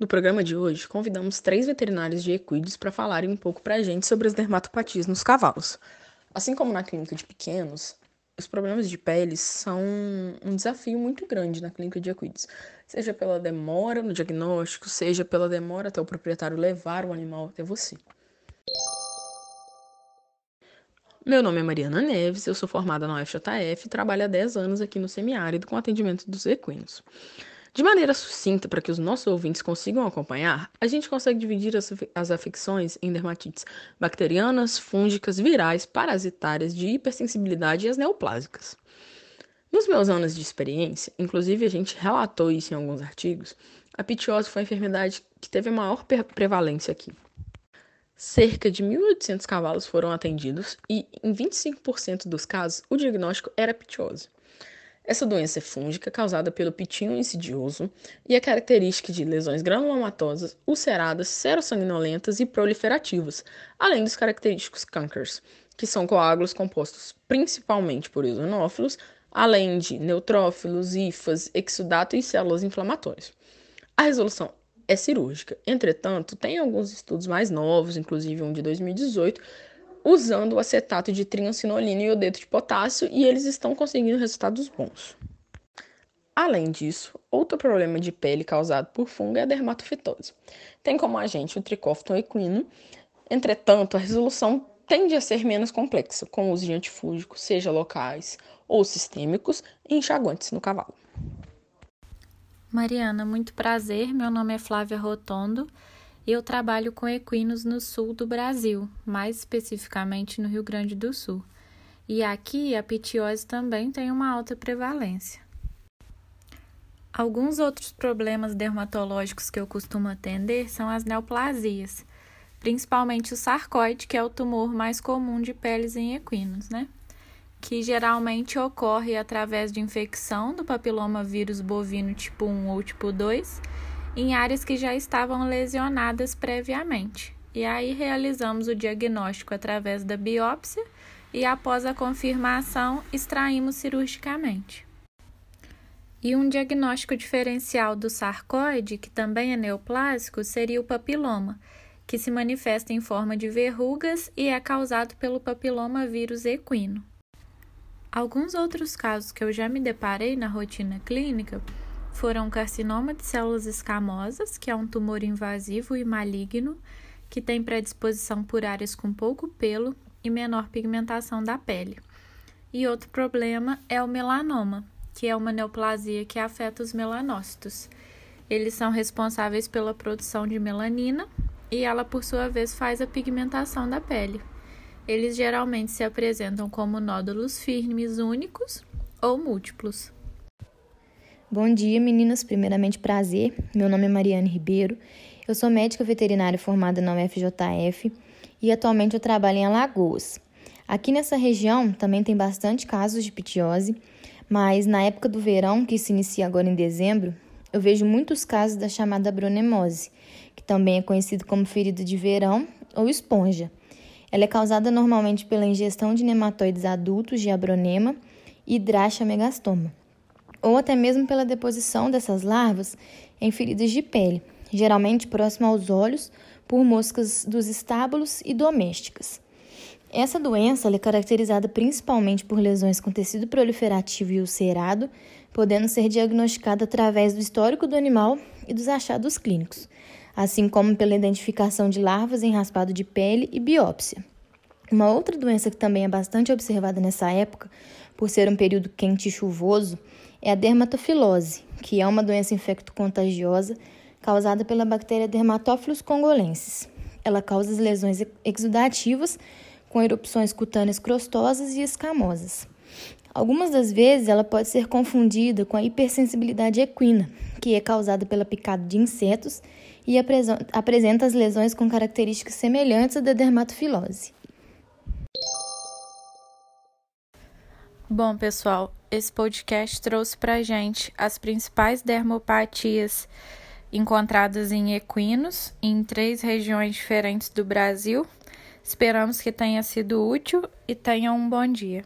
No programa de hoje, convidamos três veterinários de equídeos para falarem um pouco para a gente sobre as dermatopatias nos cavalos. Assim como na clínica de pequenos, os problemas de pele são um desafio muito grande na clínica de equídeos, seja pela demora no diagnóstico, seja pela demora até o proprietário levar o animal até você. Meu nome é Mariana Neves, eu sou formada na UFJF e trabalho há 10 anos aqui no semiárido com atendimento dos equinos. De maneira sucinta, para que os nossos ouvintes consigam acompanhar, a gente consegue dividir as, as afecções em dermatites bacterianas, fúngicas, virais, parasitárias, de hipersensibilidade e as neoplásicas. Nos meus anos de experiência, inclusive a gente relatou isso em alguns artigos, a pitiose foi a enfermidade que teve a maior prevalência aqui. Cerca de 1.800 cavalos foram atendidos e, em 25% dos casos, o diagnóstico era pitiose. Essa doença é fúngica causada pelo pitinho insidioso e é característica de lesões granulomatosas, ulceradas, serossanguinolentas e proliferativas, além dos característicos cancers, que são coágulos compostos principalmente por eosinófilos, além de neutrófilos, hifas, exudato e células inflamatórias. A resolução é cirúrgica. Entretanto, tem alguns estudos mais novos, inclusive um de 2018, usando o acetato de triancinolina e iodeto de potássio e eles estão conseguindo resultados bons. Além disso, outro problema de pele causado por fungo é a dermatofitose. Tem como agente o tricófton equino, entretanto, a resolução tende a ser menos complexa, com o uso de antifúngicos, seja locais ou sistêmicos, e enxaguantes no cavalo. Mariana, muito prazer. Meu nome é Flávia Rotondo eu trabalho com equinos no sul do Brasil, mais especificamente no Rio Grande do Sul. E aqui a pitiose também tem uma alta prevalência. Alguns outros problemas dermatológicos que eu costumo atender são as neoplasias, principalmente o sarcoide, que é o tumor mais comum de peles em equinos, né? Que geralmente ocorre através de infecção do papiloma vírus bovino tipo 1 ou tipo 2 em áreas que já estavam lesionadas previamente. E aí realizamos o diagnóstico através da biópsia e após a confirmação extraímos cirurgicamente. E um diagnóstico diferencial do sarcoide, que também é neoplásico, seria o papiloma, que se manifesta em forma de verrugas e é causado pelo papiloma vírus equino. Alguns outros casos que eu já me deparei na rotina clínica foram carcinoma de células escamosas, que é um tumor invasivo e maligno, que tem predisposição por áreas com pouco pelo e menor pigmentação da pele. E outro problema é o melanoma, que é uma neoplasia que afeta os melanócitos. Eles são responsáveis pela produção de melanina e ela, por sua vez, faz a pigmentação da pele. Eles geralmente se apresentam como nódulos firmes únicos ou múltiplos. Bom dia, meninas. Primeiramente, prazer. Meu nome é Mariane Ribeiro. Eu sou médica veterinária formada na UFJF e atualmente eu trabalho em Alagoas. Aqui nessa região também tem bastante casos de pitiose, mas na época do verão, que se inicia agora em dezembro, eu vejo muitos casos da chamada bronemose, que também é conhecido como ferida de verão ou esponja. Ela é causada normalmente pela ingestão de nematóides adultos de abronema e megastoma ou até mesmo pela deposição dessas larvas em feridas de pele, geralmente próximo aos olhos, por moscas dos estábulos e domésticas. Essa doença é caracterizada principalmente por lesões com tecido proliferativo e ulcerado, podendo ser diagnosticada através do histórico do animal e dos achados clínicos, assim como pela identificação de larvas em raspado de pele e biópsia. Uma outra doença que também é bastante observada nessa época, por ser um período quente e chuvoso, é a dermatofilose, que é uma doença infecto-contagiosa causada pela bactéria Dermatófilos congolensis. Ela causa lesões exudativas com erupções cutâneas crostosas e escamosas. Algumas das vezes ela pode ser confundida com a hipersensibilidade equina, que é causada pela picada de insetos e apresenta as lesões com características semelhantes à da dermatofilose. Bom, pessoal, esse podcast trouxe para gente as principais dermopatias encontradas em equinos em três regiões diferentes do Brasil. Esperamos que tenha sido útil e tenham um bom dia.